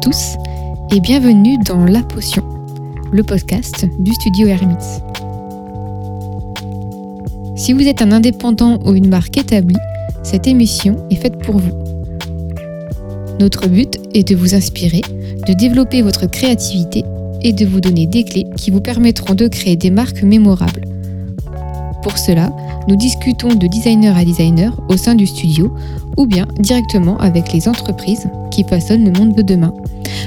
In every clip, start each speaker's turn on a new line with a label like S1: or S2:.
S1: Tous et bienvenue dans La Potion, le podcast du studio Hermits. Si vous êtes un indépendant ou une marque établie, cette émission est faite pour vous. Notre but est de vous inspirer, de développer votre créativité et de vous donner des clés qui vous permettront de créer des marques mémorables. Pour cela, nous discutons de designer à designer au sein du studio ou bien directement avec les entreprises qui façonnent le monde de demain.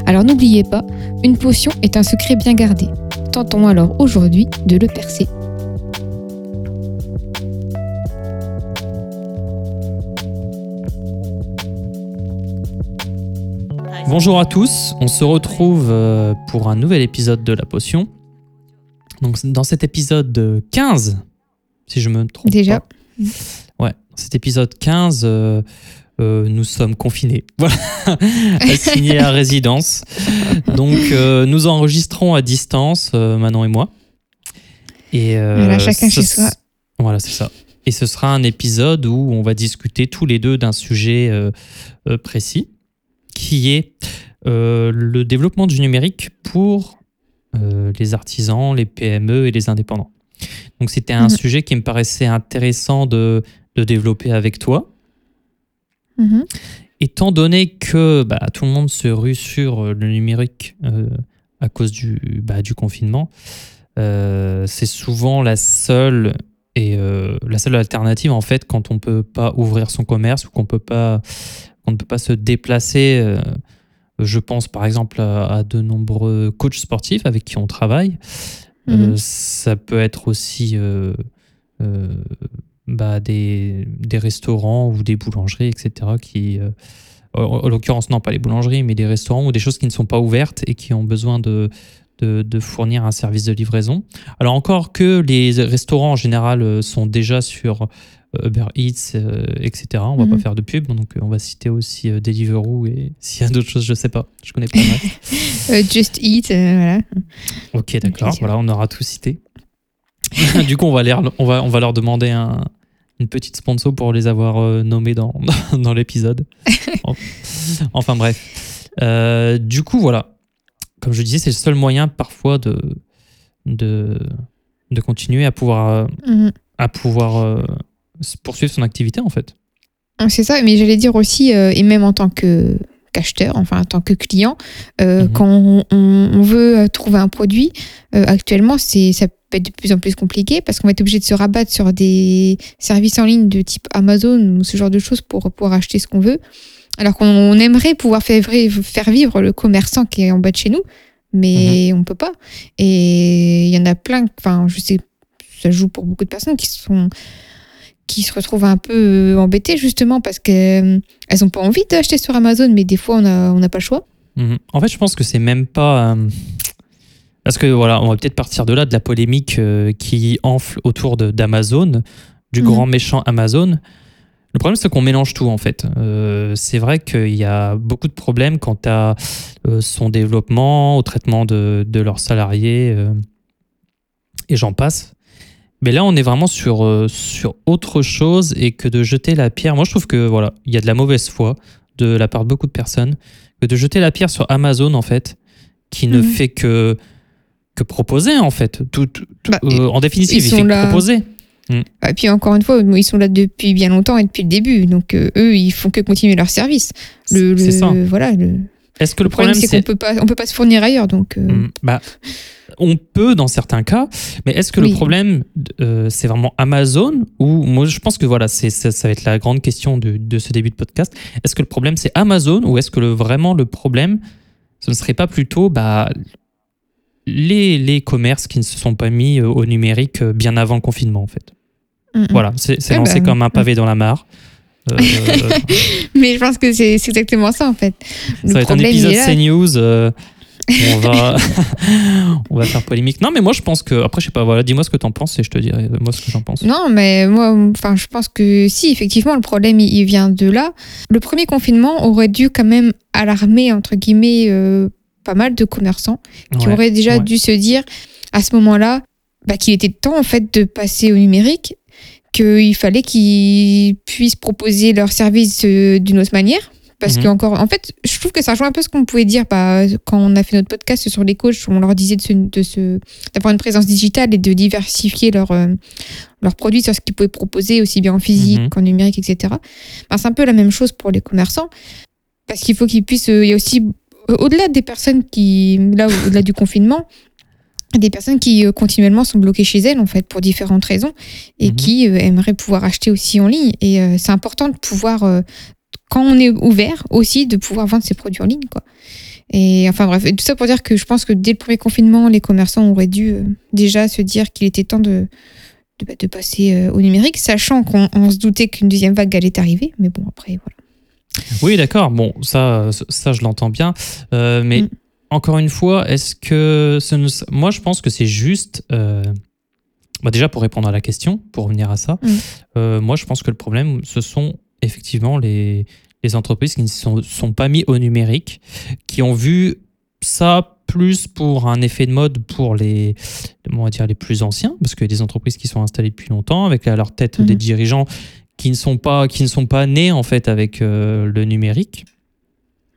S1: Alors n'oubliez pas, une potion est un secret bien gardé. Tentons alors aujourd'hui de le percer.
S2: Bonjour à tous, on se retrouve euh, pour un nouvel épisode de La Potion. Donc dans cet épisode 15, si je me trompe
S1: Déjà.
S2: pas. Ouais, cet épisode 15, euh, euh, nous sommes confinés. Voilà, assignés à résidence. Donc euh, nous enregistrons à distance, euh, Manon et moi. Et
S1: Voilà, chacun
S2: ce-
S1: chez soi.
S2: Voilà, c'est ça. Et ce sera un épisode où on va discuter tous les deux d'un sujet précis, qui est le développement du numérique pour les artisans, les PME et les indépendants. Donc c'était un
S1: Mhm.
S2: sujet qui me paraissait intéressant de, de développer avec toi,
S1: Mhm.
S2: étant donné que bah, tout le monde se rue sur euh, le numérique euh, à cause du, bah, du confinement. euh, c'est souvent la seule et euh, la seule alternative en fait quand on peut pas ouvrir son commerce ou qu'on peut pas ne peut pas se déplacer. je pense par exemple à, à de nombreux coachs sportifs avec qui on travaille.
S1: Mhm.
S2: ça peut être aussi bah, des, des restaurants ou des boulangeries, etc. qui, euh, en, en l'occurrence, non pas les boulangeries, mais des restaurants ou des choses qui ne sont pas ouvertes et qui ont besoin de, de, de fournir un service de livraison. Alors encore que les restaurants en général euh, sont déjà sur euh, Uber Eats, etc. On va pas
S1: Mhm.
S2: faire de pub, donc on va citer aussi Deliveroo et s'il y a d'autres choses, je sais pas, je connais pas.
S1: just Eat, euh, voilà.
S2: Ok, d'accord. Voilà, on aura tout cité. du coup, on va, leur, on, va, on va leur demander un- une petite sponsor pour les avoir euh, nommés dans, dans l'épisode. En- enfin bref. Euh, du coup, voilà. Comme je disais, c'est le seul moyen parfois de, de, de continuer à pouvoir, euh,
S1: Mhm.
S2: à pouvoir poursuivre son activité en fait.
S1: Ah, C'est ça, mais j'allais dire aussi, et même en tant que qu'acheteur, enfin en tant que client, euh,
S2: Mhm.
S1: quand on, veut euh, trouver un produit, euh, actuellement, c'est ça peut être de plus en plus compliqué parce qu'on va être obligé de se rabattre sur des services en ligne de type Amazon ou ce genre de choses pour pouvoir acheter ce qu'on veut. Alors qu'on on aimerait pouvoir faire, vivre le commerçant qui est en bas de chez nous, mais on peut pas. Et il y en a plein, enfin, je sais, ça joue pour beaucoup de personnes qui sont qui se retrouvent un peu euh, embêtées justement parce qu'elles n'ont pas envie d'acheter sur Amazon, mais des fois on n'a on n'a pas le choix.
S2: Mhm. En fait, je pense que c'est même pas. euh, Parce que voilà, on va peut-être partir de là, de la polémique euh, qui enfle autour d'Amazon, du
S1: Mhm.
S2: grand méchant Amazon. Le problème, c'est qu'on mélange tout en fait. Euh, c'est vrai qu'il y a beaucoup de problèmes quant à euh, son développement, au traitement de, de leurs salariés, euh, et j'en passe. Mais là, on est vraiment sur, euh, sur autre chose et que de jeter la pierre. Moi, je trouve que voilà, il y a de la mauvaise foi de la part de beaucoup de personnes que de jeter la pierre sur Amazon en fait, qui ne
S1: Mhm.
S2: fait que que proposer en fait. Tout, tout-
S1: Bah,
S2: euh, en définitive,
S1: ils
S2: il
S1: sont
S2: fait que proposer.
S1: Et puis encore une fois, ils sont là depuis bien longtemps et depuis le début, donc euh, eux ils font que continuer leur service. Le,
S2: C'est
S1: le-
S2: ça.
S1: Voilà. Le,
S2: Est-ce que le
S1: le problème,
S2: problème,
S1: c'est qu'on peut pas, on peut pas se fournir ailleurs, donc. euh,
S2: Mm, bah, on peut dans certains cas, mais est-ce que
S1: Oui.
S2: le problème, euh, c'est vraiment Amazon ou moi je pense que voilà, c'est ça, ça va être la grande question de, de ce début de podcast. Est-ce que le problème c'est Amazon ou est-ce que le, vraiment le problème, ce ne serait pas plutôt bah, les, les commerces qui ne se sont pas mis euh, au numérique bien avant le confinement en fait?
S1: mm, mm.
S2: Voilà, c'est
S1: Ouais,
S2: lancé
S1: bah,
S2: comme un pavé dans la mare. Euh,
S1: Mais je pense que c'est exactement ça en fait.
S2: Ça va être un épisode. CNews. euh, on va, on va faire polémique. Non, mais moi je pense que. Après, je sais pas, voilà, dis-moi ce que t'en penses et je te dirai moi ce que j'en pense.
S1: Non, mais moi, enfin, je pense que si, effectivement, le problème, il, il vient de là. Le premier confinement aurait dû quand même alarmer, entre guillemets, euh, pas mal de commerçants qui
S2: Ouais,
S1: auraient déjà
S2: ouais.
S1: dû se dire, à ce moment-là, bah, qu'il était temps, en fait, de passer au numérique, qu'il fallait qu'ils puissent proposer leurs services euh, d'une autre manière, Parce que encore, en fait, je trouve que ça rejoint un peu ce qu'on pouvait dire bah, quand on a fait notre podcast sur les coachs, où on leur disait de se- de se- d'avoir une présence digitale et de diversifier leurs euh, leurs produits sur ce qu'ils pouvaient proposer, aussi bien en physique
S2: Mhm.
S1: qu'en numérique, etc. Bah, c'est un peu la même chose pour les commerçants. Parce qu'il faut qu'ils puissent. euh, Il y a aussi, euh, au-delà des personnes qui. Là, au-delà du confinement, des personnes qui euh, continuellement sont bloquées chez elles, en fait, pour différentes raisons, et
S2: Mhm.
S1: qui euh, aimeraient pouvoir acheter aussi en ligne. Et euh, c'est important de pouvoir, quand on est ouvert, aussi de pouvoir vendre ses produits en ligne, quoi. Et enfin bref, et tout ça pour dire que je pense que dès le premier confinement, les commerçants auraient dû déjà se dire qu'il était temps de, de, bah, de passer au numérique, sachant qu'on on se doutait qu'une deuxième vague allait arriver. Mais bon, après, voilà.
S2: Oui, d'accord. Bon, ça, ça je l'entends bien. Mais
S1: Mm.
S2: Encore une fois, est-ce que ce ne- moi, je pense que c'est juste. euh, bah, déjà, pour répondre à la question, pour revenir à ça,
S1: Mm.
S2: euh, moi, je pense que le problème, ce sont effectivement les, les entreprises qui ne se sont, sont pas mis au numérique, qui ont vu ça plus pour un effet de mode pour les, on va dire, les plus anciens, parce qu'il y a des entreprises qui sont installées depuis longtemps, avec à leur tête
S1: Mhm.
S2: des dirigeants qui ne sont pas qui ne sont pas nés en fait avec euh, le numérique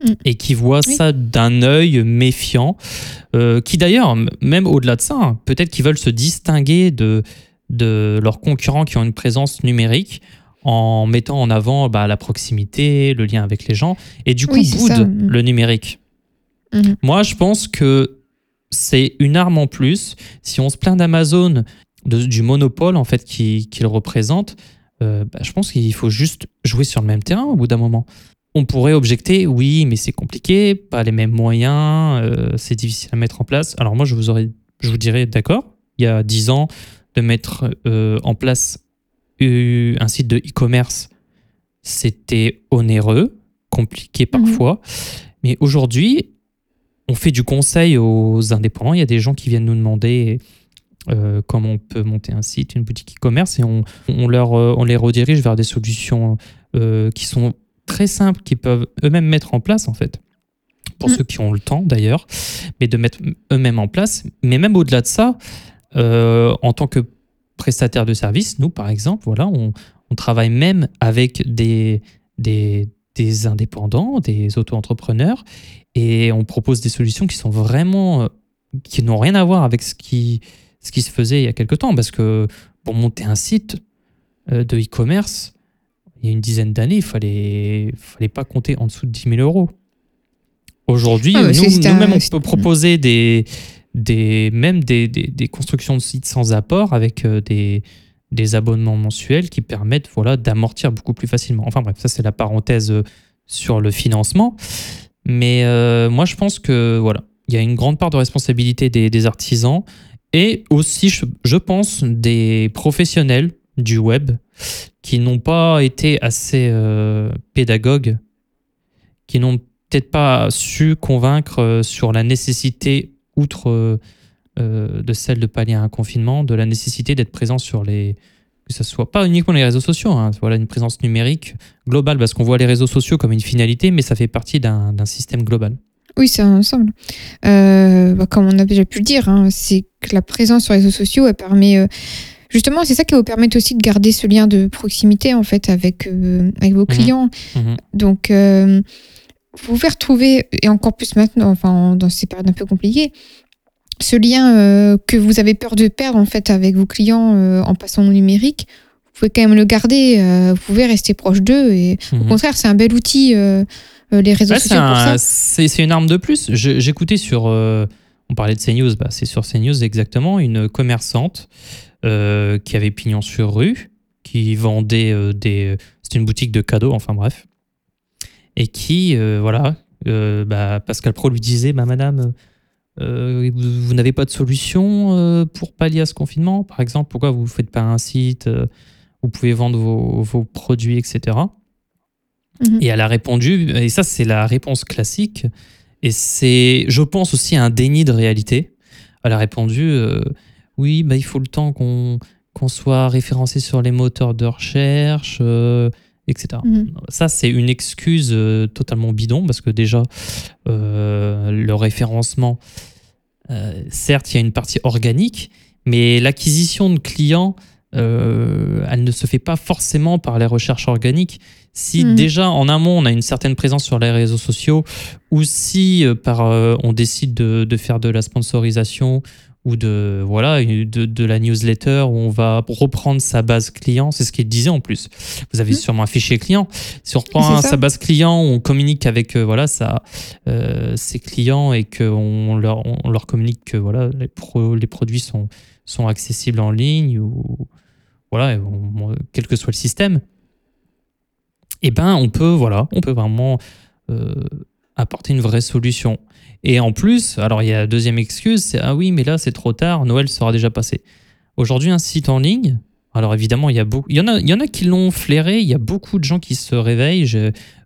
S1: Mm.
S2: et qui voient
S1: Oui.
S2: ça d'un œil méfiant euh, qui d'ailleurs même au-delà de ça hein, peut-être qu'ils veulent se distinguer de de leurs concurrents qui ont une présence numérique en mettant en avant bah, la proximité le lien avec les gens et du coup
S1: Oui,
S2: boudent
S1: ça. Mm.
S2: le numérique
S1: Mhm.
S2: moi je pense que c'est une arme en plus si on se plaint d'Amazon du monopole en fait qui- qu'il représente euh, bah, je pense qu'il faut juste jouer sur le même terrain au bout d'un moment. On pourrait objecter, oui, mais c'est compliqué, pas les mêmes moyens, euh, c'est difficile à mettre en place. Alors moi, je vous, aurais, je vous dirais, d'accord, il y a 10 ans, de mettre euh, en place euh, un site de e-commerce, c'était onéreux, compliqué parfois. Mais aujourd'hui, on fait du conseil aux indépendants. Il y a des gens qui viennent nous demander euh, comment on peut monter un site, une boutique e-commerce, et on, on leur, on les redirige vers des solutions euh, qui sont très simples, qui peuvent eux-mêmes mettre en place, en fait. Pour
S1: Mm.
S2: ceux qui ont le temps, d'ailleurs, mais de mettre eux-mêmes en place. Mais même au-delà de ça, euh, en tant que prestataire de service, nous, par exemple, voilà, on, on travaille même avec des, des, des indépendants, des auto-entrepreneurs, et on propose des solutions qui sont vraiment, euh, qui n'ont rien à voir avec ce qui, ce qui se faisait il y a quelque temps. Parce que pour monter un site euh, de e-commerce, il y a une dizaine d'années, il fallait, fallait pas compter en dessous de 10 000 euros. Aujourd'hui,
S1: Ah, bah,
S2: nous,
S1: un-
S2: nous-mêmes, on peut proposer des, des, même des, des, des constructions de sites sans apport avec euh, des, des abonnements mensuels qui permettent voilà, d'amortir beaucoup plus facilement. Enfin bref, ça c'est la parenthèse euh, sur le financement. Mais euh, moi, je pense que voilà, il y a une grande part de responsabilité des, des artisans et aussi, je, je pense, des professionnels du web qui n'ont pas été assez euh, pédagogues, qui n'ont peut-être pas su convaincre euh, sur la nécessité, outre euh, de celle de pallier un confinement, de la nécessité d'être présent sur les que ce soit pas uniquement les réseaux sociaux, hein, voilà une présence numérique globale, parce qu'on voit les réseaux sociaux comme une finalité, mais ça fait partie d'un système global.
S1: Oui, c'est ensemble. Euh, bah, comme on a déjà pu le dire, hein, c'est que la présence sur les réseaux sociaux, elle permet. Justement, c'est ça qui vous permettre aussi de garder ce lien de proximité en fait avec, euh, avec vos clients.
S2: Mhm.
S1: Donc, euh, vous pouvez retrouver, et encore plus maintenant, enfin, dans ces périodes un peu compliquées, ce lien euh, que vous avez peur de perdre en fait avec vos clients en passant au numérique. Vous pouvez quand même le garder, vous pouvez rester proche d'eux et au
S2: Mhm.
S1: contraire, c'est un bel outil, les réseaux
S2: Ouais,
S1: sociaux pour ça.
S2: un- c'est une arme de plus. J'écoutais sur. on parlait de CNews, bah, c'est sur CNews exactement, une commerçante euh, qui avait pignon sur rue, qui vendait euh, des. C'était une boutique de cadeaux, enfin bref. Et qui, euh, voilà, bah, Pascal Pro lui disait bah, Madame, vous, vous n'avez pas de solution pour pallier à ce confinement? Par exemple, pourquoi vous ne faites pas un site Vous pouvez vendre vos, vos produits, etc.
S1: Mhm.
S2: Et elle a répondu, et ça c'est la réponse classique, et c'est, je pense aussi, un déni de réalité. Elle a répondu, euh, oui, bah, il faut le temps qu'on qu'on soit référencé sur les moteurs de recherche, euh, etc.
S1: Mhm.
S2: Ça, c'est une excuse euh, totalement bidon, parce que déjà, euh, le référencement, certes, il y a une partie organique, mais l'acquisition de clients, elle ne se fait pas forcément par les recherches organiques. Si
S1: Mhm.
S2: déjà en amont on a une certaine présence sur les réseaux sociaux, ou si par on décide de, de faire de la sponsorisation ou de voilà de, de la newsletter où on va reprendre sa base client, c'est ce qu'il disait en plus. Vous avez
S1: Mhm.
S2: sûrement un fichier client. Si on reprend
S1: ça.
S2: sa base client, on communique avec euh, voilà sa, euh, ses clients et qu'on leur, on leur communique que voilà les, pro- les produits sont sont accessibles en ligne ou voilà, on- quel que soit le système, et ben on peut voilà, on peut vraiment euh, apporter une vraie solution. Et en plus, alors il y a la deuxième excuse, c'est ah oui, mais là c'est trop tard, Noël sera déjà passé. Aujourd'hui, un site en ligne. Alors évidemment, il y a beaucoup, il y en a, il y en a qui l'ont flairé. Il y a beaucoup de gens qui se réveillent.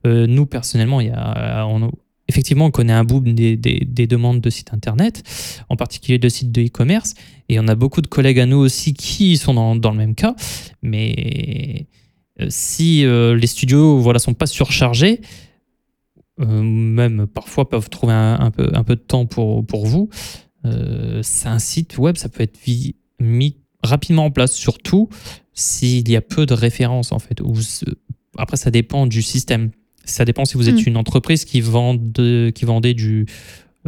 S2: Euh, nous personnellement, il y a, on- effectivement, on connaît un boom des, des- des demandes de sites internet, en particulier de sites de e-commerce. Et on a beaucoup de collègues à nous aussi qui sont dans, dans le même cas. Mais euh, si euh, les studios voilà sont pas surchargés, euh, même parfois peuvent trouver un, un peu, un peu de temps pour, pour vous, euh, c'est un site web, ça peut être mis rapidement en place, surtout s'il y a peu de références en fait. Ou après, ça dépend du système. Ça dépend si vous êtes
S1: Mm.
S2: une entreprise qui, vend de- qui vendait du,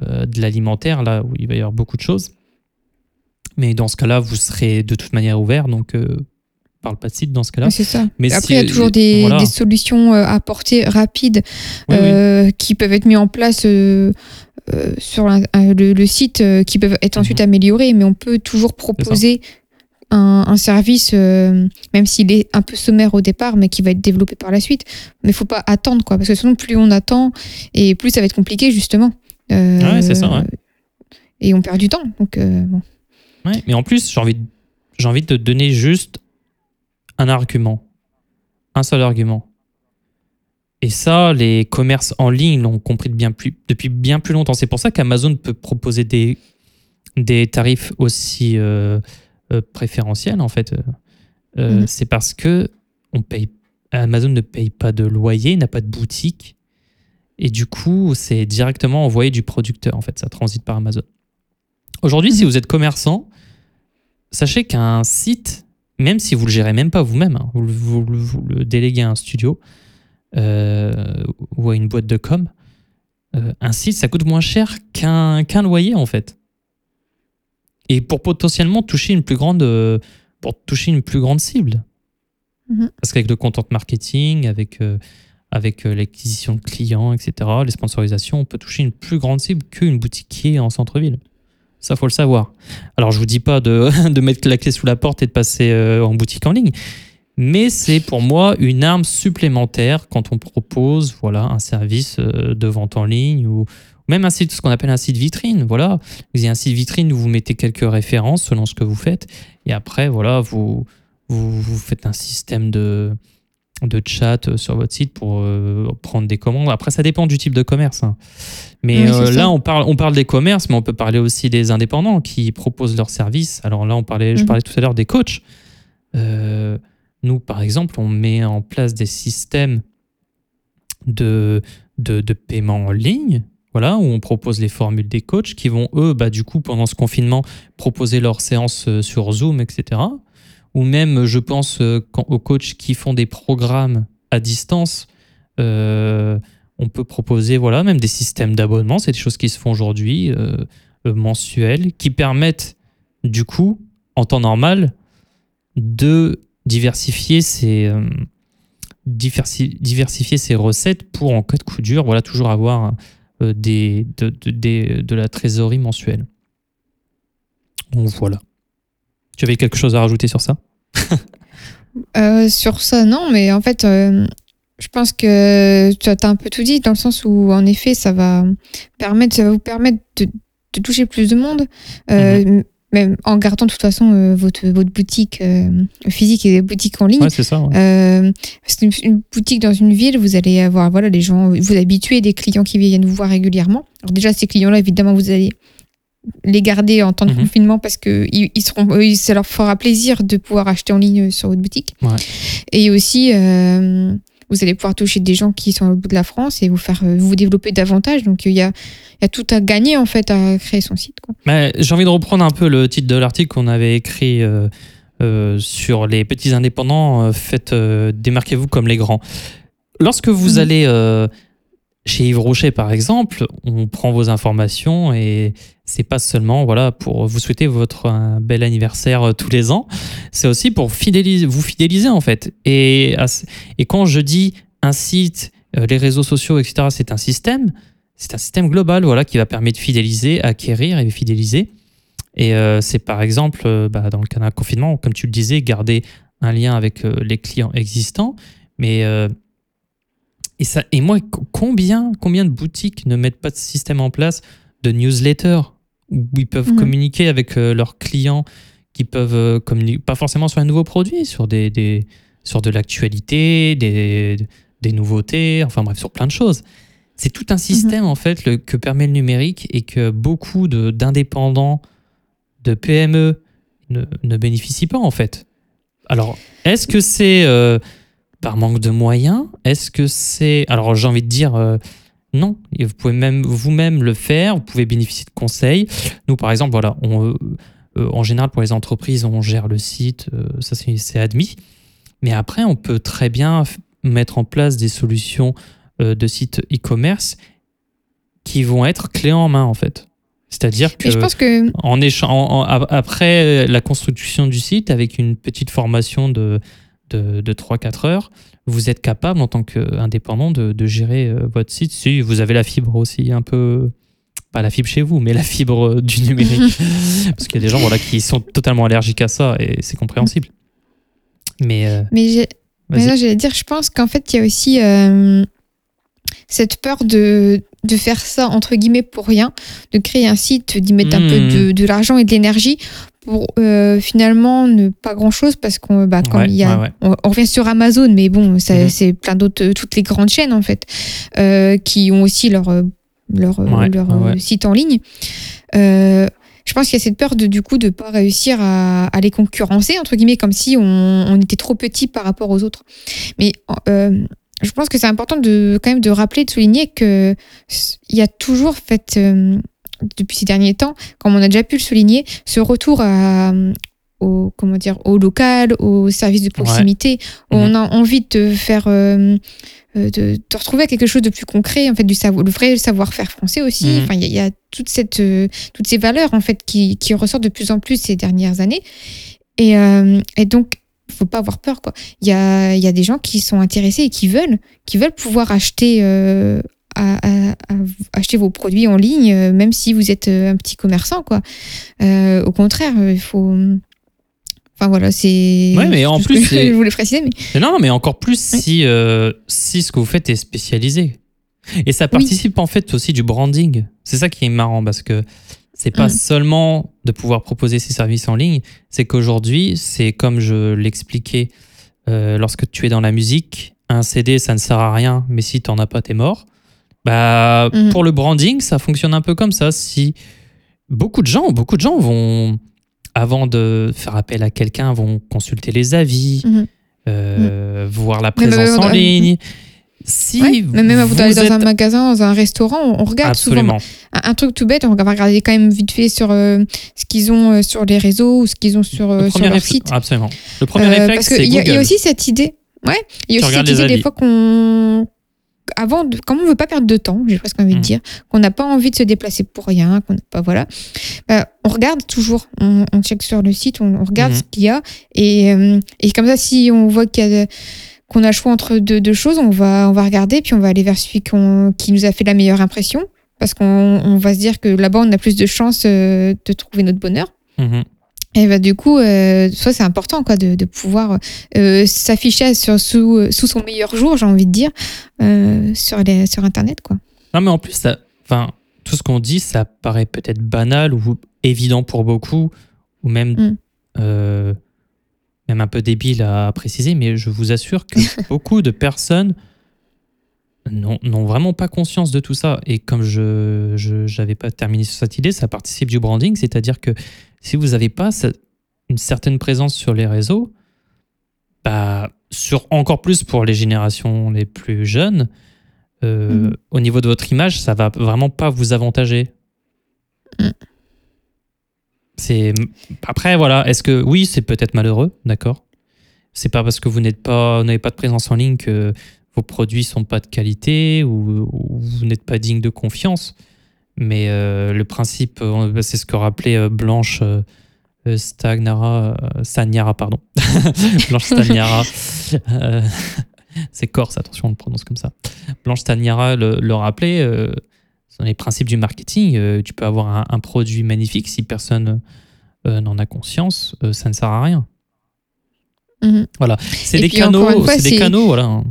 S2: euh, de l'alimentaire, là où il va y avoir beaucoup de choses. Mais dans ce cas-là, vous serez de toute manière ouvert, donc euh, parle pas de site dans ce cas-là.
S1: C'est ça.
S2: Mais
S1: Après,
S2: si-
S1: il y a toujours des,
S2: voilà.
S1: des solutions euh, à portée rapides
S2: Oui, oui.
S1: euh, qui peuvent être mises en place euh, euh, sur le, le site, euh, qui peuvent être ensuite
S2: Mhm.
S1: améliorées, mais on peut toujours proposer un, un service, euh, même s'il est un peu sommaire au départ, mais qui va être développé par la suite. Mais il faut pas attendre, quoi, parce que sinon, plus on attend, et plus ça va être compliqué, justement. Euh,
S2: Ouais, c'est ça, ouais.
S1: Et on perd du temps. Donc, euh, bon.
S2: Ouais, mais en plus, j'ai envie, envie de te donner juste un argument. Un seul argument. Et ça, les commerces en ligne l'ont compris de bien plus, depuis bien plus longtemps. C'est pour ça qu'Amazon peut proposer des, des tarifs aussi euh, euh, préférentiels, en fait. Euh,
S1: Mhm.
S2: C'est parce que on paye, Amazon ne paye pas de loyer, n'a pas de boutique. Et du coup, c'est directement envoyé du producteur, en fait. Ça transite par Amazon. Aujourd'hui, si
S1: Mhm.
S2: vous êtes commerçant, sachez qu'un site, même si vous le gérez même pas vous-même, hein, vous, le- vous le- vous le déléguez à un studio euh, ou à une boîte de com, euh, un site, ça coûte moins cher qu'un loyer, en fait. Et pour potentiellement toucher une plus grande, euh, pour toucher une plus grande cible.
S1: Mhm.
S2: Parce qu'avec le content marketing, avec, euh, avec l'acquisition de clients, etc., les sponsorisations, on peut toucher une plus grande cible qu'une boutique qui est en centre-ville. Ça, faut le savoir. Alors, je vous dis pas de, de mettre la clé sous la porte et de passer euh, en boutique en ligne, mais c'est pour moi une arme supplémentaire quand on propose voilà, un service euh, de vente en ligne ou même un site, ce qu'on appelle un site vitrine. Voilà, vous avez un site vitrine où vous mettez quelques références selon ce que vous faites, et après, voilà, vous, vous, vous faites un système de, de chat euh, sur votre site pour euh, prendre des commandes. Après, ça dépend du type de commerce. hein. Mais
S1: Oui,
S2: euh, là, on parle, on parle des commerces, mais on peut parler aussi des indépendants qui proposent leurs services. Alors là, on parlait, je
S1: Mhm.
S2: parlais tout à l'heure des coachs. Nous, par exemple, on met en place des systèmes de, de, de paiement en ligne. Voilà, où on propose les formules des coachs qui vont, eux, bah, du coup, pendant ce confinement, proposer leurs séances sur Zoom, etc. Ou même, je pense, euh, aux coachs qui font des programmes à distance, euh, on peut proposer voilà, même des systèmes d'abonnement. C'est des choses qui se font aujourd'hui, euh, euh, mensuelles, qui permettent, du coup, en temps normal, de diversifier ses, diversi- diversifier recettes pour, en cas de coup dur, voilà, toujours avoir des, de, de- de la trésorerie mensuelle. Donc voilà. Tu avais quelque chose à rajouter sur ça?
S1: Euh, sur ça, non, mais en fait, euh, je pense que tu as un peu tout dit, dans le sens où, en effet, ça va, permettre, ça va vous permettre de, de toucher plus de monde, euh, même en gardant de toute façon euh, votre, votre boutique euh, physique et boutique en ligne.
S2: Ouais, c'est ça. ouais.
S1: Euh, parce qu'une une boutique dans une ville, vous allez avoir voilà, les gens, vous habituez des clients qui viennent vous voir régulièrement. Alors déjà, ces clients-là, évidemment, vous allez les garder en temps de
S2: Mhm.
S1: confinement parce que ils, ils seront, eux, ça leur fera plaisir de pouvoir acheter en ligne sur votre boutique.
S2: Ouais.
S1: Et aussi, euh, vous allez pouvoir toucher des gens qui sont au bout de la France et vous faire euh, vous développer davantage. Donc il y a, il y a tout à gagner en fait à créer son site.
S2: J'ai envie de reprendre un peu le titre de l'article qu'on avait écrit euh, euh, sur les petits indépendants, faites, démarquez-vous comme les grands. Lorsque vous
S1: Mhm.
S2: allez chez Yves Rocher, par exemple, on prend vos informations et c'est pas seulement voilà pour vous souhaiter votre un bel anniversaire euh, tous les ans, c'est aussi pour fidéliser, vous fidéliser en fait. Et, et quand je dis un site, euh, les réseaux sociaux, etc., c'est un système, c'est un système global voilà qui va permettre de fidéliser, acquérir et fidéliser. Et euh, c'est par exemple, euh, bah, dans le cas d'un confinement, comme tu le disais, garder un lien avec euh, les clients existants. Mais euh, et, ça, et moi, co- combien, combien de boutiques ne mettent pas de système en place de newsletter? Où ils peuvent
S1: Mhm.
S2: communiquer avec euh, leurs clients, qui peuvent euh, communiquer, pas forcément sur un nouveau produit, sur, des, des- sur de l'actualité, des, des nouveautés, enfin bref, sur plein de choses. C'est tout un système en fait le- que permet le numérique et que beaucoup de- d'indépendants, de, PME ne, ne bénéficient pas en fait. Alors, est-ce que c'est euh, par manque de moyens? Est-ce que c'est... Alors j'ai envie de dire euh, non, Et vous pouvez même vous-même le faire, vous pouvez bénéficier de conseils. Nous par exemple, voilà, on, euh, euh, en général pour les entreprises, on gère le site, euh, ça c'est admis. Mais après, on peut très bien mettre en place des solutions euh, de sites e-commerce qui vont être clés en main en fait. C'est-à-dire que
S1: Mais je pense que
S2: en en- après la construction du site, avec une petite formation de, de, de 3-4 heures, vous êtes capable en tant qu'indépendant de, de gérer euh, votre site. Si vous avez la fibre aussi, un peu, pas la fibre chez vous, mais la fibre euh, du numérique. Parce qu'il y a des gens voilà, qui sont totalement allergiques à ça et c'est compréhensible. Mais euh,
S1: Mais là, j'allais dire, je pense qu'en fait, il y a aussi euh, cette peur de, de faire ça, entre guillemets, pour rien, de créer un site, d'y mettre un
S2: Hmm.
S1: peu de, de l'argent et de l'énergie pour euh, finalement ne pas grand-chose parce qu'on bah, comme
S2: Ouais,
S1: il y a,
S2: ouais, ouais.
S1: On, on revient sur Amazon, mais bon, ça-
S2: Mhm.
S1: c'est plein d'autres, euh, toutes les grandes chaînes, en fait, euh, qui ont aussi leur, euh, leur, euh, euh, site en ligne. Euh, je pense qu'il y a cette peur de du coup de pas réussir à, à les concurrencer entre guillemets comme si on, on était trop petit par rapport aux autres. Mais euh, je pense que c'est important de quand même de rappeler, de souligner que il y a toujours fait euh, depuis ces derniers temps, comme on a déjà pu le souligner, ce retour à au comment dire au local, au service de proximité. où
S2: Mhm.
S1: On a envie de faire euh, euh, de, de retrouver quelque chose de plus concret en fait du savoir le vrai savoir-faire français aussi
S2: Mhm.
S1: enfin il y, y a toute cette euh, toutes ces valeurs en fait qui, qui ressortent de plus en plus ces dernières années et, euh, et donc faut pas avoir peur quoi il y a, il y a des gens qui sont intéressés et qui veulent qui veulent pouvoir acheter euh, à, à- à- acheter vos produits en ligne euh, même si vous êtes euh, un petit commerçant quoi Euh, au contraire il faut enfin voilà c'est
S2: Ouais, mais en plus,
S1: je voulais préciser mais
S2: non, mais encore plus si, euh, si ce que vous faites est spécialisé. Et ça participe en fait aussi du branding. C'est ça qui est marrant parce que c'est pas
S1: Mm.
S2: seulement de pouvoir proposer ces services en ligne, c'est qu'aujourd'hui, c'est comme je l'expliquais euh, lorsque tu es dans la musique, un CD ça ne sert à rien, mais si t'en as pas, t'es mort. Bah,
S1: Mm.
S2: Pour le branding, ça fonctionne un peu comme ça. Si beaucoup de gens, beaucoup de gens vont, avant de faire appel à quelqu'un, vont consulter les avis,
S1: Mhm.
S2: euh, voir la présence en ligne. Si
S1: Ouais, mais même avant
S2: vous
S1: d'aller dans
S2: êtes-
S1: un magasin, dans un restaurant, on regarde
S2: absolument,
S1: souvent un, un truc tout bête, on va regarder quand même vite fait sur euh, ce qu'ils ont euh, sur les réseaux ou ce qu'ils ont sur,
S2: le
S1: sur leur site.
S2: absolument. Le premier réflexe,
S1: parce
S2: c'est
S1: qu'il y, a- il y a aussi cette idée. Ouais, il y a aussi cette idée des fois qu'on. Avant, de, comme on veut pas perdre de temps, j'ai presque envie
S2: Mm.
S1: de dire, qu'on n'a pas envie de se déplacer pour rien, qu'on n'a pas voilà, bah, on regarde toujours, on, on check sur le site, on, on regarde
S2: Mhm.
S1: ce qu'il y a et, euh, et comme ça, si on voit qu'il y a de- qu'on a choix entre deux, deux choses, on va on va regarder puis on va aller vers celui qu'on- qui nous a fait la meilleure impression parce qu'on on va se dire que là-bas on a plus de chances euh, de trouver notre bonheur.
S2: Mhm.
S1: Et bah, du coup, euh, ça c'est important quoi, de, de pouvoir euh, s'afficher sur, sous, sous son meilleur jour, j'ai envie de dire, euh, sur, les, sur Internet. Quoi.
S2: Non, mais en plus, enfin, tout ce qu'on dit, ça paraît peut-être banal ou évident pour beaucoup, ou même,
S1: Mm.
S2: euh, même un peu débile à préciser, mais je vous assure que beaucoup de personnes n'ont vraiment pas conscience de tout ça. Et comme je n'avais pas terminé sur cette idée, ça participe du branding, c'est-à-dire que si vous n'avez pas une certaine présence sur les réseaux, bah, sur encore plus pour les générations les plus jeunes, euh,
S1: Mhm.
S2: au niveau de votre image, ça va vraiment pas vous avantager.
S1: Mm.
S2: C'est après voilà, est-ce que oui, c'est peut-être malheureux, d'accord. C'est pas parce que vous n'êtes pas, n'avez pas de présence en ligne que vos produits sont pas de qualité ou, vous n'êtes pas digne de confiance. Mais euh, le principe, euh, c'est ce que rappelait euh, Blanche Stagnara, Stagnara, pardon, Blanche Stagnara. c'est corse, attention, on le prononce comme ça. Blanche Stagnara le, le rappelait. dans les principes du marketing, tu peux avoir un, produit magnifique si personne n'en a conscience, ça ne sert à rien. Mhm. Voilà, c'est des canaux, c'est des canaux, voilà.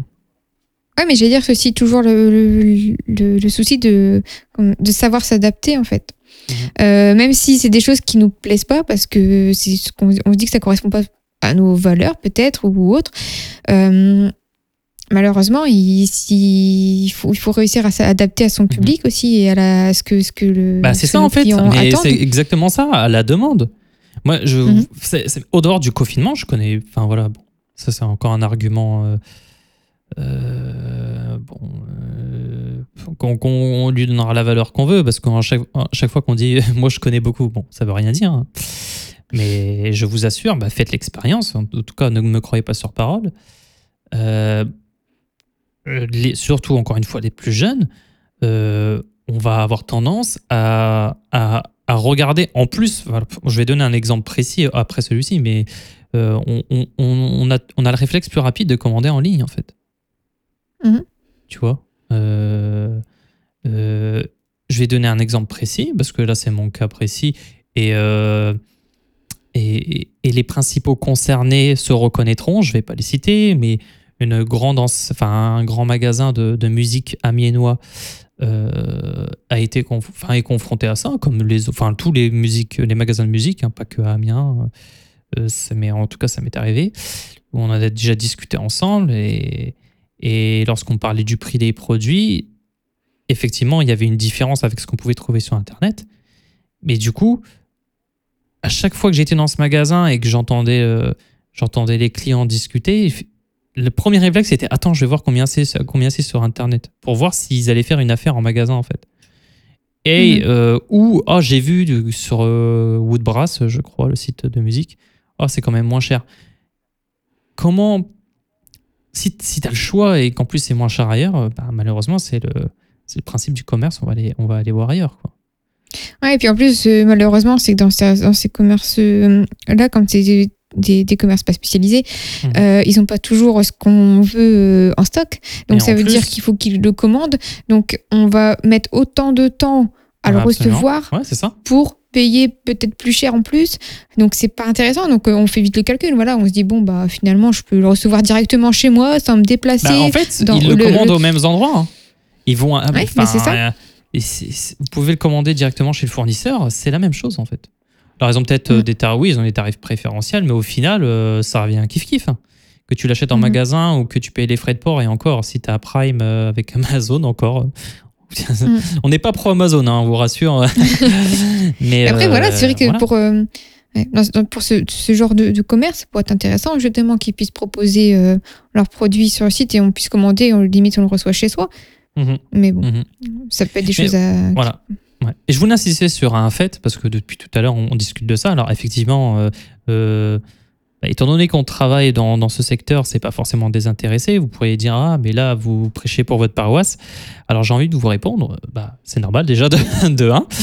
S1: Ouais, mais j'allais dire que c'est toujours le, le, souci de, de savoir s'adapter, en fait. Mhm. Euh, même si c'est des choses qui nous plaisent pas, parce que c'est ce qu'on on se dit que ça correspond pas à nos valeurs, peut-être, ou autre. Euh, malheureusement, il, il, faut, il faut réussir à s'adapter à son mhm. public aussi et à, la, ce, que, ce que le.
S2: Bah, c'est ça, en fait. C'est exactement ça, à la demande. Moi, je, mhm. au dehors du confinement, je connais. Enfin, voilà, bon, ça, c'est encore un argument. Euh, euh, bon, euh, qu'on lui donnera la valeur qu'on veut, parce qu'à chaque, chaque fois qu'on dit moi je connais beaucoup, bon, ça veut rien dire. Hein. Mais je vous assure, bah, faites l'expérience. En tout cas, ne me croyez pas sur parole. Euh, les, surtout, encore une fois, les plus jeunes, on va avoir tendance à, à, à, regarder. En plus, je vais donner un exemple précis après celui-ci, mais on, on, a, on a le réflexe plus rapide de commander en ligne, en fait. Mhm. Tu vois euh, euh, Je vais donner un exemple précis, parce que là, c'est mon cas précis. Et, euh, et, les principaux concernés se reconnaîtront. Je ne vais pas les citer, mais une grande, enfin, un grand magasin de, musique amiénois a été enfin, est confronté à ça, comme les, enfin, tous les, musiques, les magasins de musique, hein, pas que à Amiens. mais en tout cas, ça m'est arrivé. Où on a déjà discuté ensemble et, et lorsqu'on parlait du prix des produits, effectivement, il y avait une différence avec ce qu'on pouvait trouver sur Internet. Mais du coup, à chaque fois que j'étais dans ce magasin et que j'entendais euh, j'entendais les clients discuter, le premier réflexe c'était attends, je vais voir combien c'est combien c'est sur Internet pour voir s'ils allaient faire une affaire en magasin en fait. Et euh, ou oh, j'ai vu sur euh, Woodbrass, je crois, le site de musique, oh, c'est quand même moins cher. Comment si, si tu as le choix et qu'en plus c'est moins cher ailleurs, euh, bah, malheureusement, c'est le, le principe du commerce, on va aller, on va aller voir ailleurs. Quoi.
S1: Ouais, et puis en plus, euh, malheureusement, c'est que dans, ces, dans ces commerces-là, euh, comme c'est des, des, commerces pas spécialisés, mmh. ils n'ont pas toujours ce qu'on veut en stock. Donc ça veut dire qu'il faut qu'ils le commandent. Donc on va mettre autant de temps à le recevoir
S2: ouais, ça.
S1: pour payer peut-être plus cher en plus. Donc c'est pas intéressant. Donc euh, on fait vite le calcul. Voilà, on se dit bon bah finalement je peux le recevoir directement chez moi sans me déplacer. Bah,
S2: en fait, ils le, commandent aux mêmes endroits. Hein. Ils vont. Euh, ouais, c'est ça. Euh, vous pouvez le commander directement chez le fournisseur. C'est la même chose en fait. Alors ils ont peut-être mm. des tarifs, oui, ils ont des tarifs préférentiels, mais au final ça revient kiff kiff. Hein. Que tu l'achètes en mm. magasin ou que tu payes les frais de port et encore, si tu as Prime avec Amazon, encore, Mm. on n'est pas pro Amazon, hein, on vous rassure.
S1: Mais après, voilà, c'est vrai que pour, euh, pour ce, genre de, commerce, ça pourrait être intéressant justement qu'ils puissent proposer euh, leurs produits sur le site et on puisse commander, on, limite on le reçoit chez soi. Mhm. Mais bon, mhm. ça peut être des choses à.
S2: Voilà. Et je voulais insister sur un fait, parce que depuis tout à l'heure, on, discute de ça. Alors, effectivement, euh, bah, étant donné qu'on travaille dans, dans, ce secteur, c'est pas forcément désintéressé. Vous pourriez dire ah mais là vous prêchez pour votre paroisse. Alors j'ai envie de vous répondre, bah c'est normal déjà de, de 1.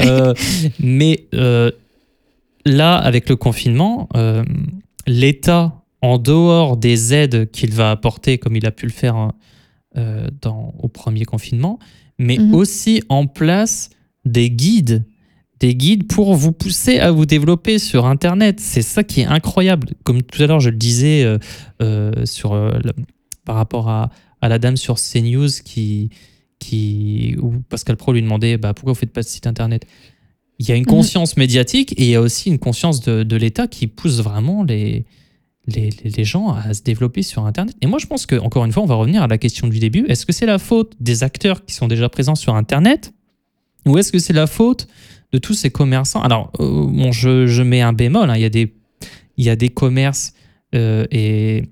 S2: Euh, mais euh, là avec le confinement, euh, l'État en dehors des aides qu'il va apporter comme il a pu le faire hein, dans, au premier confinement, mais mhm. aussi en place des guides des guides pour vous pousser à vous développer sur Internet. C'est ça qui est incroyable. Comme tout à l'heure, je le disais euh, euh, sur, euh, par rapport à, à, la dame sur CNews qui, qui, où Pascal Pro lui demandait bah, pourquoi vous ne faites pas de site Internet? Il y a une mhm. conscience médiatique et il y a aussi une conscience de, de l'État qui pousse vraiment les, les, les, gens à se développer sur Internet. Et moi, je pense que, encore une fois, on va revenir à la question du début. Est-ce que c'est la faute des acteurs qui sont déjà présents sur Internet? Ou est-ce que c'est la faute de tous ces commerçants. Alors, euh, bon, je, mets un bémol, hein. il, y a des, il y a des commerces euh, et,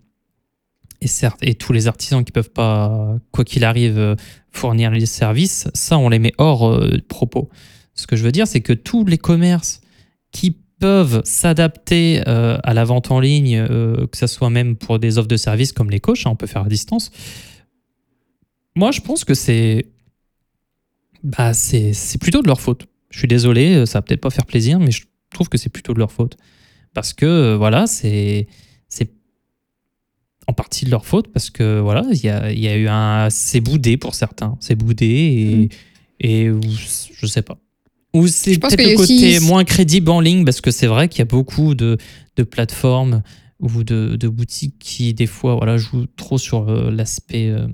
S2: et, certes, et tous les artisans qui peuvent pas, quoi qu'il arrive, euh, fournir les services, ça, on les met hors propos. Ce que je veux dire, c'est que tous les commerces qui peuvent s'adapter à la vente en ligne, que ce soit même pour des offres de services comme les coachs, hein, on peut faire à distance. Moi, je pense que c'est bah, c'est plutôt de leur faute. Je suis désolé, ça va peut-être pas faire plaisir, mais je trouve que c'est plutôt de leur faute. Parce que, voilà, c'est en partie de leur faute, parce que, voilà, il y a, y a, eu un... C'est boudé pour certains. C'est boudé et, mm. et je sais pas. Ou c'est peut-être le côté moins crédible en ligne, parce que c'est vrai qu'il y a beaucoup de, de plateformes ou de, de, boutiques qui, des fois, voilà, jouent trop sur euh, l'aspect euh,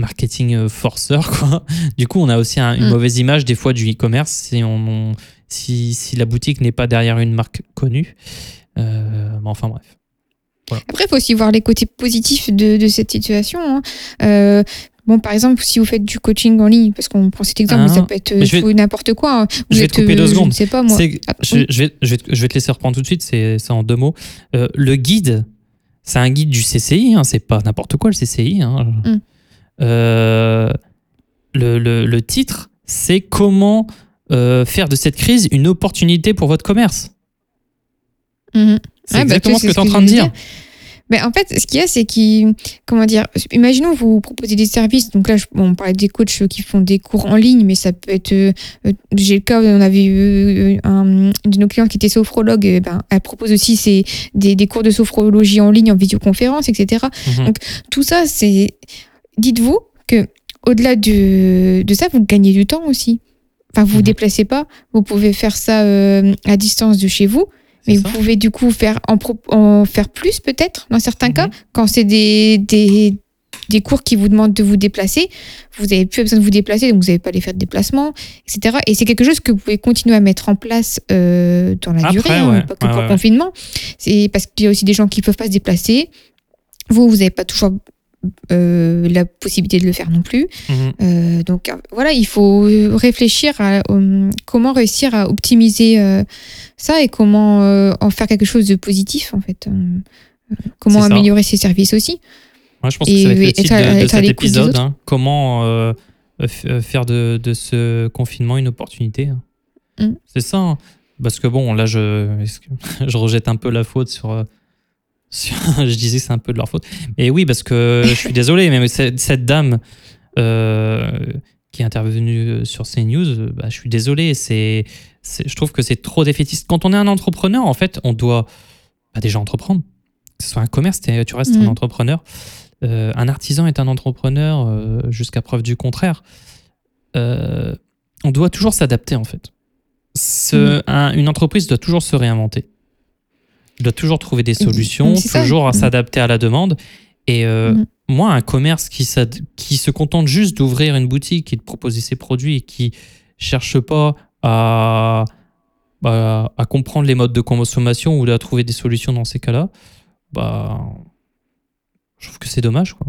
S2: marketing euh, forceur. Quoi. Du coup, on a aussi une mm. mauvaise image, des fois, du e-commerce si, on, si, si, la boutique n'est pas derrière une marque connue. enfin, bref.
S1: Après, il faut aussi voir les côtés positifs de, de cette situation. Hein. Bon, par exemple, si vous faites du coaching en ligne, parce qu'on prend cet exemple, mais ça ah. peut être n'importe quoi. Hein.
S2: je vais te couper deux euh, secondes.
S1: Je pas, moi.
S2: Ah, je, vais, je, vais, je, vais, te laisser reprendre tout de suite, c'est en deux mots. Euh, le guide, c'est un guide du CCI, hein, c'est pas n'importe quoi le CCI. Hein. Mm. Euh, le, le, le, titre, c'est comment faire de cette crise une opportunité pour votre commerce.
S1: Mm-hmm.
S2: C'est bah, exactement ce que tu es en train de dire.
S1: Mais en fait, ce qu'il y a, c'est qu'il, comment dire, imaginons vous proposez des services. Donc là, on parlait des coachs qui font des cours en ligne, mais ça peut être, euh, j'ai le cas, on avait eu un de nos clients qui était sophrologue. Ben, elle propose aussi des, des, cours de sophrologie en ligne, en visioconférence, etc. Mhm. Donc tout ça, c'est, dites-vous que au-delà de, de ça, vous gagnez du temps aussi. Enfin, vous vous mhm. déplacez pas, vous pouvez faire ça euh, à distance de chez vous. Mais vous pouvez du coup faire en, en faire plus peut-être dans certains mhm. cas quand c'est des, des, des, cours qui vous demandent de vous déplacer. Vous n'avez plus besoin de vous déplacer, donc vous n'avez pas les faire de déplacement, etc. Et c'est quelque chose que vous pouvez continuer à mettre en place euh, dans la durée, hein, pas que pour le confinement. C'est parce qu'il y a aussi des gens qui ne peuvent pas se déplacer. Vous, vous n'avez pas toujours euh, la possibilité de le faire non plus. Mhm. Euh, donc voilà, il faut réfléchir à comment réussir à optimiser euh, ça et comment en faire quelque chose de positif en fait. comment améliorer ses services aussi.
S2: Moi, je pense que c'est le titre de, cet épisode. Hein. comment faire de, de, ce confinement une opportunité. Hein. Mm. C'est ça. Hein. Parce que bon, là, je, je rejette un peu la faute sur je disais c'est un peu de leur faute. Et oui, parce que je suis désolé, mais cette, dame euh, qui est intervenue sur CNews, bah, je suis désolé. C'est, je trouve que c'est trop défaitiste. Quand on est un entrepreneur, en fait, on doit bah, déjà entreprendre. Que ce soit un commerce, tu restes un mm. entrepreneur. Euh, un artisan est un entrepreneur euh, jusqu'à preuve du contraire. on doit toujours s'adapter, en fait. Ce, mm. une entreprise doit toujours se réinventer. Il doit toujours trouver des solutions, toujours à mm. s'adapter à la demande. Et euh, mm. moi, un commerce qui, qui se contente juste d'ouvrir une boutique et de proposer ses produits et qui cherche pas à, bah, à comprendre les modes de consommation ou à trouver des solutions dans ces cas-là, bah, je trouve que c'est dommage. Quoi.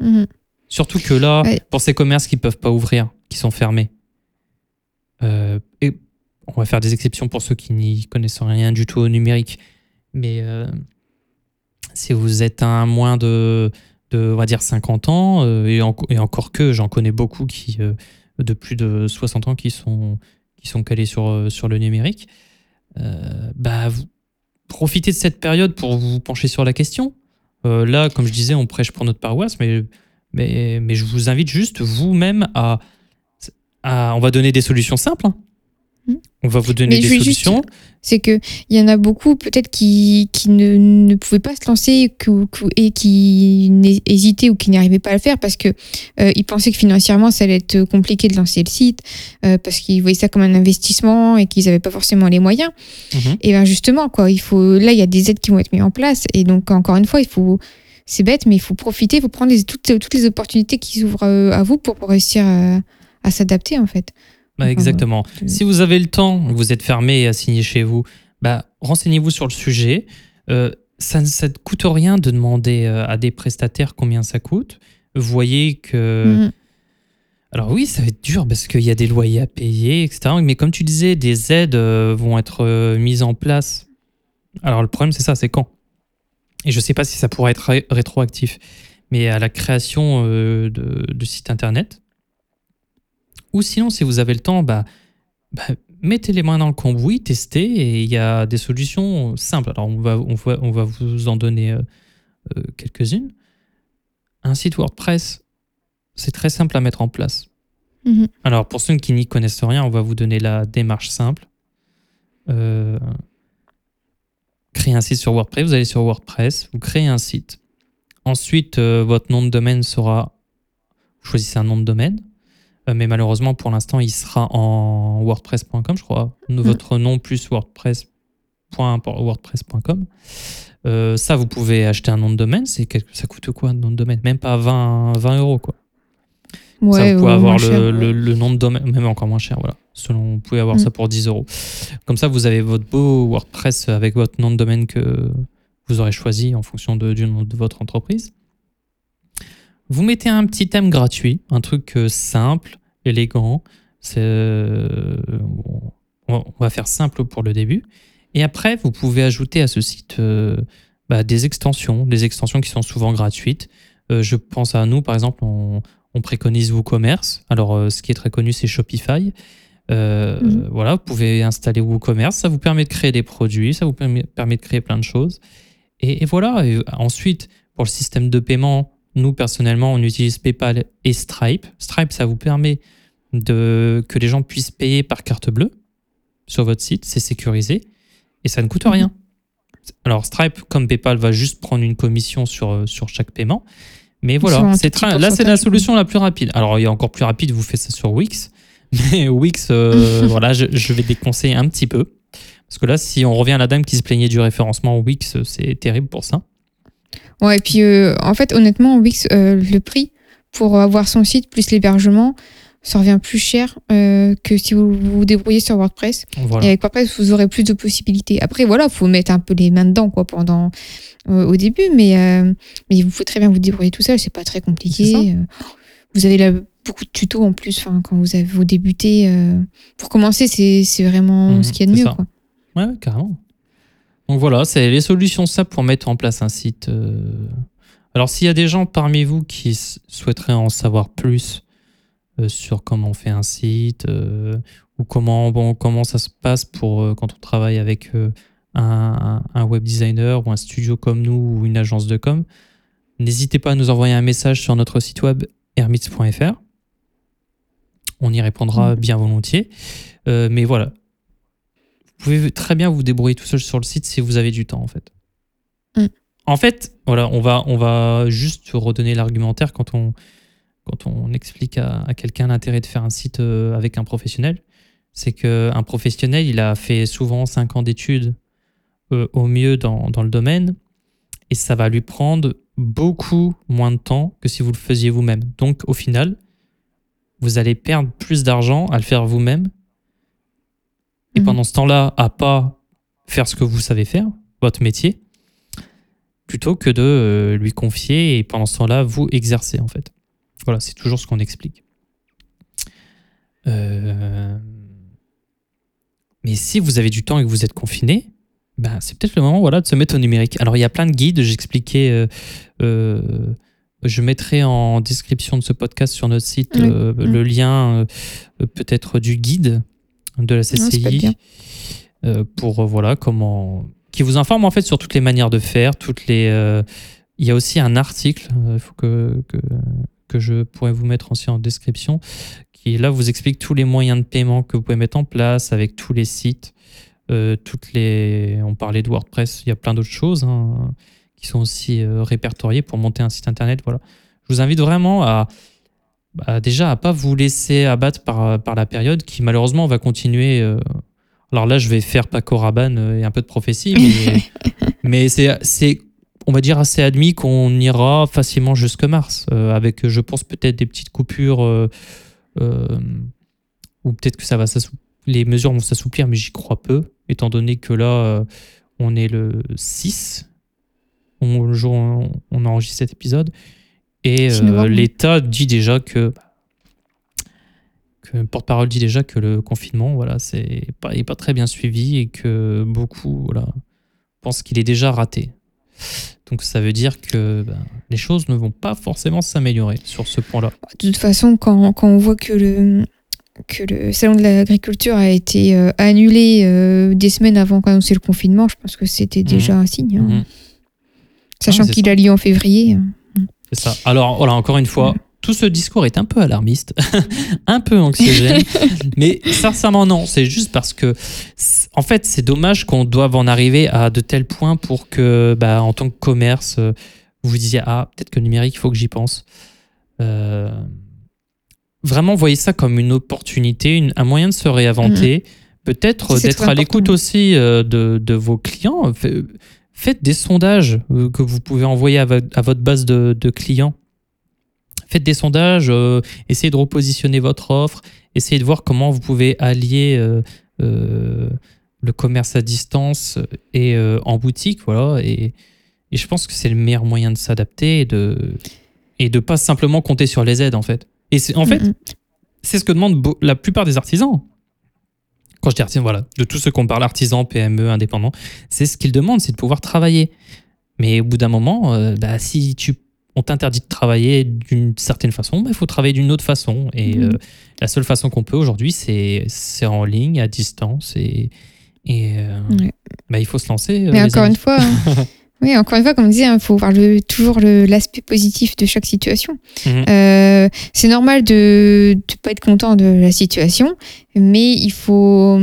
S2: Mm. Surtout que là, pour ces commerces qui ne peuvent pas ouvrir, qui sont fermés, euh, et on va faire des exceptions pour ceux qui n'y connaissent rien du tout au numérique. Mais euh, si vous êtes un moins de, on va dire 50 ans, euh, et, encore que j'en connais beaucoup qui, euh, de plus de 60 ans qui sont, qui sont calés sur, sur le numérique, bah, profitez de cette période pour vous pencher sur la question. là, comme je disais, on prêche pour notre paroisse, mais, mais, mais je vous invite juste vous-même à, à, On va donner des solutions simples. Hein. On va vous donner des solutions.
S1: C'est qu'il y en a beaucoup peut-être qui, qui ne, ne, pouvaient pas se lancer et qui hésitaient ou qui n'arrivaient pas à le faire parce qu'ils euh, pensaient que financièrement ça allait être compliqué de lancer le site, euh, parce qu'ils voyaient ça comme un investissement et qu'ils n'avaient pas forcément les moyens. Mhm. Et bien justement, quoi, il faut, là il y a des aides qui vont être mises en place et donc encore une fois, il faut c'est bête, mais il faut profiter, il faut prendre toutes, toutes les opportunités qui s'ouvrent euh, à vous pour, réussir à, à s'adapter en fait.
S2: Bah, exactement. Si vous avez le temps, vous êtes fermé à signer chez vous, bah, renseignez-vous sur le sujet. Euh, ça ne coûte rien de demander euh, à des prestataires combien ça coûte. Vous voyez que... Mhm. Alors oui, ça va être dur parce qu'il y a des loyers à payer, etc. Mais comme tu disais, des aides euh, vont être mises en place. Alors le problème, c'est ça, c'est quand? Et je ne sais pas si ça pourrait être rétroactif. Mais à la création de, de sites internet, ou sinon, si vous avez le temps, bah, bah mettez les mains dans le cambouis, testez, et il y a des solutions simples. Alors, on va, on va, on va vous en donner euh, euh, quelques-unes. Un site WordPress, c'est très simple à mettre en place.
S1: Mhm.
S2: Alors, pour ceux qui n'y connaissent rien, on va vous donner la démarche simple. Euh, créez un site sur WordPress, vous allez sur WordPress, vous créez un site. Ensuite, euh, votre nom de domaine sera. Vous choisissez un nom de domaine, mais malheureusement, pour l'instant, il sera en WordPress.com, je crois. Votre nom plus WordPress.wordpress.com. Euh, ça, vous pouvez acheter un nom de domaine. C'est quelque- ça coûte quoi un nom de domaine? Même pas 20, 20 euros, quoi. ça, vous pouvez
S1: ouais,
S2: avoir le,
S1: cher.
S2: le- le nom de domaine, même encore moins cher, voilà. Selon, vous pouvez avoir
S1: Mm.
S2: ça pour 10 euros. Comme ça, vous avez votre beau WordPress avec votre nom de domaine que vous aurez choisi en fonction de- du nom de votre entreprise. Vous mettez un petit thème gratuit, un truc euh, simple, élégant. Euh, on va faire simple pour le début. Et après, vous pouvez ajouter à ce site euh, bah, des extensions, des extensions qui sont souvent gratuites. Euh, je pense à nous, par exemple, on, on préconise WooCommerce. Alors, euh, ce qui est très connu, c'est Shopify.
S1: Mhm.
S2: Voilà, vous pouvez installer WooCommerce. Ça vous permet de créer des produits, ça vous permet, permet de créer plein de choses. Et, et voilà. Et ensuite, pour le système de paiement, nous, personnellement, on utilise PayPal et Stripe. Stripe, ça vous permet de, que les gens puissent payer par carte bleue sur votre site. C'est sécurisé et ça ne coûte
S1: Mhm.
S2: rien. Alors, Stripe, comme PayPal, va juste prendre une commission sur, euh, sur chaque paiement. Mais voilà, c'est là, c'est la solution la plus rapide. Alors, il y a encore plus rapide, vous faites ça sur Wix. Mais Wix, euh, voilà, je, je vais déconseiller un petit peu. Parce que là, si on revient à la dame qui se plaignait du référencement Wix, c'est terrible pour ça.
S1: Ouais, et puis euh, en fait, honnêtement, Wix, euh, le prix pour avoir son site plus l'hébergement, ça revient plus cher euh, que si vous vous débrouillez sur WordPress.
S2: Voilà.
S1: Et avec WordPress, vous aurez plus de possibilités. Après, voilà, faut mettre un peu les mains dedans quoi, pendant, au début, mais, mais vous pouvez très bien vous débrouiller tout seul, c'est pas très compliqué. Vous avez beaucoup de tutos en plus enfin, quand vous, avez, vous débutez. euh, pour commencer, c'est vraiment
S2: Mhm,
S1: ce qu'il y a de mieux. Quoi.
S2: Ouais, carrément. Donc voilà, c'est les solutions simples pour mettre en place un site. euh. Alors s'il y a des gens parmi vous qui souhaiteraient en savoir plus euh, sur comment on fait un site euh, ou comment, bon, comment ça se passe pour quand on travaille avec un, web designer ou un studio comme nous ou une agence de com, n'hésitez pas à nous envoyer un message sur notre site web hermits.fr. On y répondra
S1: Mhm.
S2: bien volontiers. Euh, mais voilà, vous pouvez très bien vous débrouiller tout seul sur le site si vous avez du temps en fait.
S1: Mm.
S2: En fait, voilà, on va, on va juste redonner l'argumentaire quand on, quand on explique à, à quelqu'un l'intérêt de faire un site euh, avec un professionnel. C'est qu'un professionnel, il a fait souvent 5 ans d'études euh, au mieux dans, dans le domaine et ça va lui prendre beaucoup moins de temps que si vous le faisiez vous-même. Donc au final, vous allez perdre plus d'argent à le faire vous-même et
S1: Mhm.
S2: pendant ce temps-là, à pas faire ce que vous savez faire, votre métier, plutôt que de euh, lui confier et pendant ce temps-là, vous exercer en fait. Voilà, c'est toujours ce qu'on explique. Euh, Mais si vous avez du temps et que vous êtes confiné, ben, c'est peut-être le moment voilà, de se mettre au numérique. Alors il y a plein de guides, j'expliquais, euh, je mettrai en description de ce podcast sur notre site
S1: Oui.
S2: euh,
S1: Mm.
S2: le lien peut-être du guide de la CCI euh, pour euh, voilà comment qui vous informe en fait sur toutes les manières de faire, toutes les euh, il y a aussi un article, il faut que, que que je pourrais vous mettre aussi en description qui là vous explique tous les moyens de paiement que vous pouvez mettre en place avec tous les sites, euh, toutes les on parlait de WordPress, il y a plein d'autres choses hein, qui sont aussi euh, répertoriées pour monter un site internet, voilà. Je vous invite vraiment à bah, déjà à pas vous laisser abattre par, par la période qui malheureusement va continuer. euh. Alors là, je vais faire Paco Rabanne euh, et un peu de prophétie, mais, mais c'est, c'est, on va dire, assez admis qu'on ira facilement jusque mars, euh, avec, je pense, peut-être des petites coupures, euh, euh, ou peut-être que ça va. Les mesures vont s'assouplir, mais j'y crois peu, étant donné que là, euh, on est le 6, on, le jour où on, on enregistre cet épisode, et
S1: 6
S2: euh, l'État dit déjà que, que le porte-parole dit déjà que le confinement, voilà, c'est pas, est pas très bien suivi et que beaucoup, voilà, pensent qu'il est déjà raté. Donc ça veut dire que ben, les choses ne vont pas forcément s'améliorer sur ce point-là.
S1: De toute façon, quand, quand on voit que le, que le salon de l'agriculture a été euh, annulé euh, des semaines avant qu'annoncer le confinement, je pense que c'était déjà un signe. hein.
S2: Mhm.
S1: Sachant
S2: Ah,
S1: qu'il a lieu en février.
S2: C'est ça. Alors, voilà, encore une fois, tout ce discours est un peu alarmiste, un peu anxiogène, mais sincèrement, non. C'est juste parce que, en fait, c'est dommage qu'on doive en arriver à de tels points pour que, bah, en tant que commerce, euh, vous vous disiez, ah, peut-être que le numérique, il faut que j'y pense. Euh, vraiment, voyez ça comme une opportunité, une- un moyen de se réinventer, peut-être
S1: Ça, c'est
S2: d'être à l'écoute aussi euh, de, de vos clients. Fait- Faites des sondages euh, que vous pouvez envoyer à, vo- à votre base de, de clients. Faites des sondages, euh, essayez de repositionner votre offre, essayez de voir comment vous pouvez allier euh, le commerce à distance et en boutique. Voilà, et, et je pense que c'est le meilleur moyen de s'adapter et de et de pas simplement compter sur les aides en fait. Et en fait c'est ce que demandent la plupart des artisans. Quand je dis artisan, voilà, de tous ceux qu'on parle, artisans, PME, indépendants, c'est ce qu'ils demandent, c'est de pouvoir travailler. Mais au bout d'un moment, euh, bah, si tu, on t'interdit de travailler d'une certaine façon, bah, il faut travailler d'une autre façon. Et
S1: Mhm.
S2: euh, la seule façon qu'on peut aujourd'hui, c'est en ligne, à distance. Et, et euh,
S1: Ouais.
S2: bah, il faut se lancer. euh,
S1: Mais encore
S2: amis.
S1: une fois, hein, oui, encore une fois, comme on disait, il faut voir le, toujours le- l'aspect positif de chaque situation.
S2: Mhm.
S1: Euh, c'est normal de ne pas être content de la situation, mais il faut,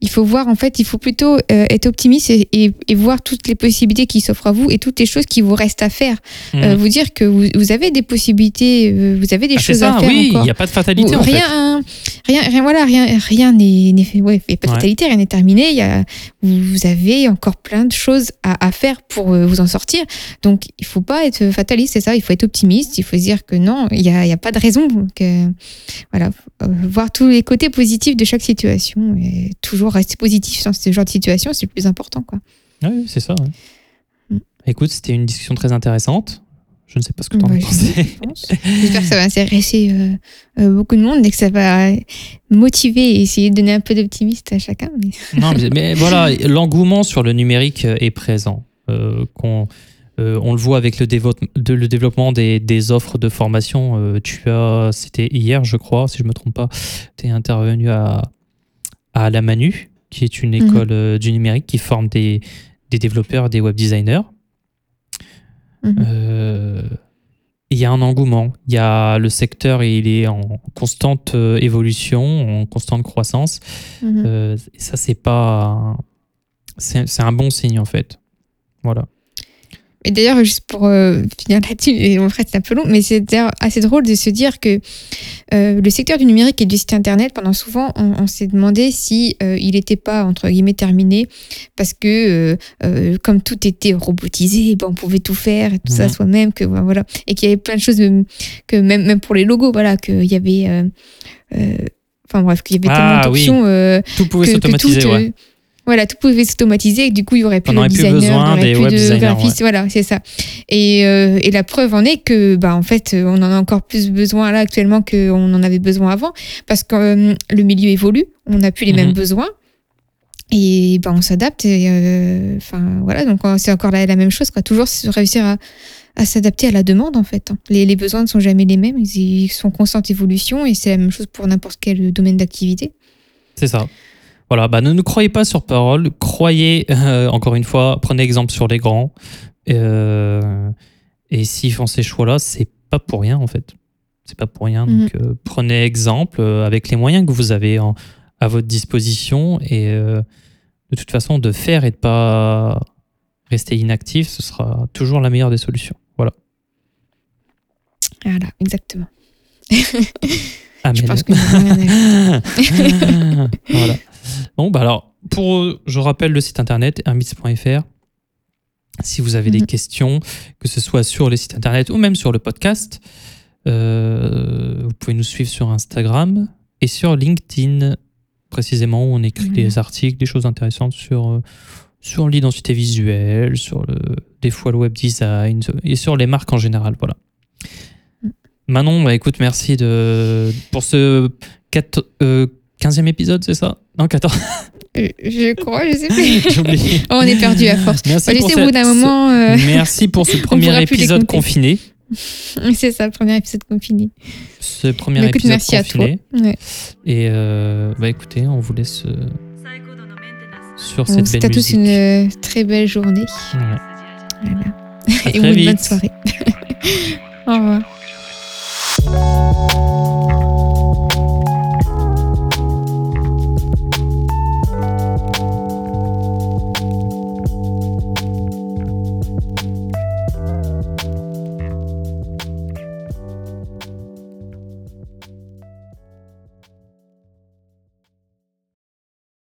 S1: il faut voir, en fait, il faut plutôt euh, être optimiste et, et- et voir toutes les possibilités qui s'offrent à vous et toutes les choses qui vous restent à faire.
S2: Mhm.
S1: Euh, vous dire que vous, vous avez des possibilités, euh, vous avez des
S2: Ah,
S1: choses
S2: ça,
S1: à faire
S2: oui, il n'y a pas de fatalité
S1: Vous-
S2: en fait.
S1: Rien, rien, voilà, rien, rien n'est. Ouais, pas
S2: Ouais.
S1: fatalité, rien n'est terminé. Il y a, vous avez encore plein de choses à, à faire pour euh, vous en sortir. Donc, il faut pas être fataliste, c'est ça. Il faut être optimiste. Il faut se dire que non, il y a, il y a pas de raison. Voilà, euh, voir tous les côtés positifs de chaque situation et toujours rester positif dans ce genre de situation, c'est le plus important, quoi.
S2: Oui, c'est ça. ouais.
S1: Mm.
S2: Écoute, c'était une discussion très intéressante. Je ne sais pas ce que tu en
S1: Ouais,
S2: as pensé.
S1: je pense. J'espère que ça va intéresser euh, euh, beaucoup de monde et que ça va motiver et essayer de donner un peu d'optimisme à chacun. Mais...
S2: Non, mais, mais voilà, l'engouement sur le numérique est présent. Euh, qu'on- euh, on le voit avec le, de- le développement des, des offres de formation. Tu as, c'était hier, je crois, si je me trompe pas, tu es intervenu à, à la Manu, qui est une
S1: Mhm.
S2: école du numérique qui forme des, des développeurs, des web designers.
S1: Mhm.
S2: Euh, il y a un engouement. Il y a le secteur, il est en constante euh, évolution, en constante croissance. Euh, et ça, c'est pas. C'est un bon signe, en fait. Voilà.
S1: Et d'ailleurs, juste pour euh, finir là-dessus, et en fait c'est un peu long, mais c'est assez drôle de se dire que euh, le secteur du numérique et du site internet, pendant souvent, on, on s'est demandé si euh, il n'était pas entre guillemets terminé, parce que comme tout était robotisé, ben, on pouvait tout faire, et tout ça soi-même, que ben, voilà, et qu'il y avait plein de choses, que même même pour les logos, voilà, qu'il y avait, enfin bref, qu'il y avait
S2: Ah,
S1: tellement
S2: oui.
S1: d'options. euh,
S2: Tout pouvait s'automatiser, ouais.
S1: Voilà, tout pouvait s'automatiser et du coup, il y aurait plus
S2: On
S1: de
S2: aurait plus
S1: designer,
S2: besoin
S1: il y aurait
S2: des
S1: plus
S2: web
S1: de
S2: designers,
S1: graphistes. Voilà, c'est ça. Et, euh, et la preuve en est que, bah, en fait, on en a encore plus besoin là actuellement qu'on en avait besoin avant parce que euh, le milieu évolue, on n'a plus les
S2: Mhm.
S1: mêmes besoins. Et ben on s'adapte. et, euh, Enfin voilà, donc c'est encore la, la même chose. Quoi. Toujours réussir à, à s'adapter à la demande en fait. Les, les besoins ne sont jamais les mêmes, ils, ils sont en constante évolution et c'est la même chose pour n'importe quel domaine d'activité.
S2: C'est ça. Voilà, bah, ne nous croyez pas sur parole. Croyez, euh, encore une fois, prenez exemple sur les grands. Euh, et s'ils font ces choix-là, c'est pas pour rien, en fait. C'est pas pour rien. Donc, euh, prenez exemple avec les moyens que vous avez en- à votre disposition. Et de toute façon, de faire et de pas rester inactif, ce sera toujours la meilleure des solutions. Voilà.
S1: Voilà, exactement.
S2: Amen.
S1: Je pense que
S2: voilà. Bon, bah alors, pour, euh, je rappelle le site internet hermits.fr. Si vous avez des
S1: Mhm.
S2: questions, que ce soit sur le site internet ou même sur le podcast, euh, vous pouvez nous suivre sur Instagram et sur LinkedIn, précisément, où on écrit
S1: Mhm.
S2: des articles, des choses intéressantes sur, euh, sur l'identité visuelle, sur le, des fois le web design et sur les marques en général. Voilà.
S1: Mhm.
S2: Manon, bah, écoute, merci de, pour ce 4, 15e épisode, c'est ça? Non, 14.
S1: Euh, Je crois, je sais plus.
S2: J'ai oublié.
S1: Oh, on est perdu à force.
S2: Merci
S1: Bah,
S2: pour
S1: laissez au
S2: ce-
S1: bout d'un moment. euh,
S2: Merci pour ce premier épisode confiné.
S1: C'est ça, premier épisode confiné.
S2: Ce premier
S1: écoute,
S2: épisode
S1: merci à toi.
S2: confiné.
S1: Ouais.
S2: Et euh, bah écoutez, on vous laisse euh, sur
S1: On
S2: cette
S1: vous souhaite
S2: belle
S1: à tous une très belle journée.
S2: Ouais.
S1: Voilà.
S2: À
S1: Et une bonne soirée. Au revoir.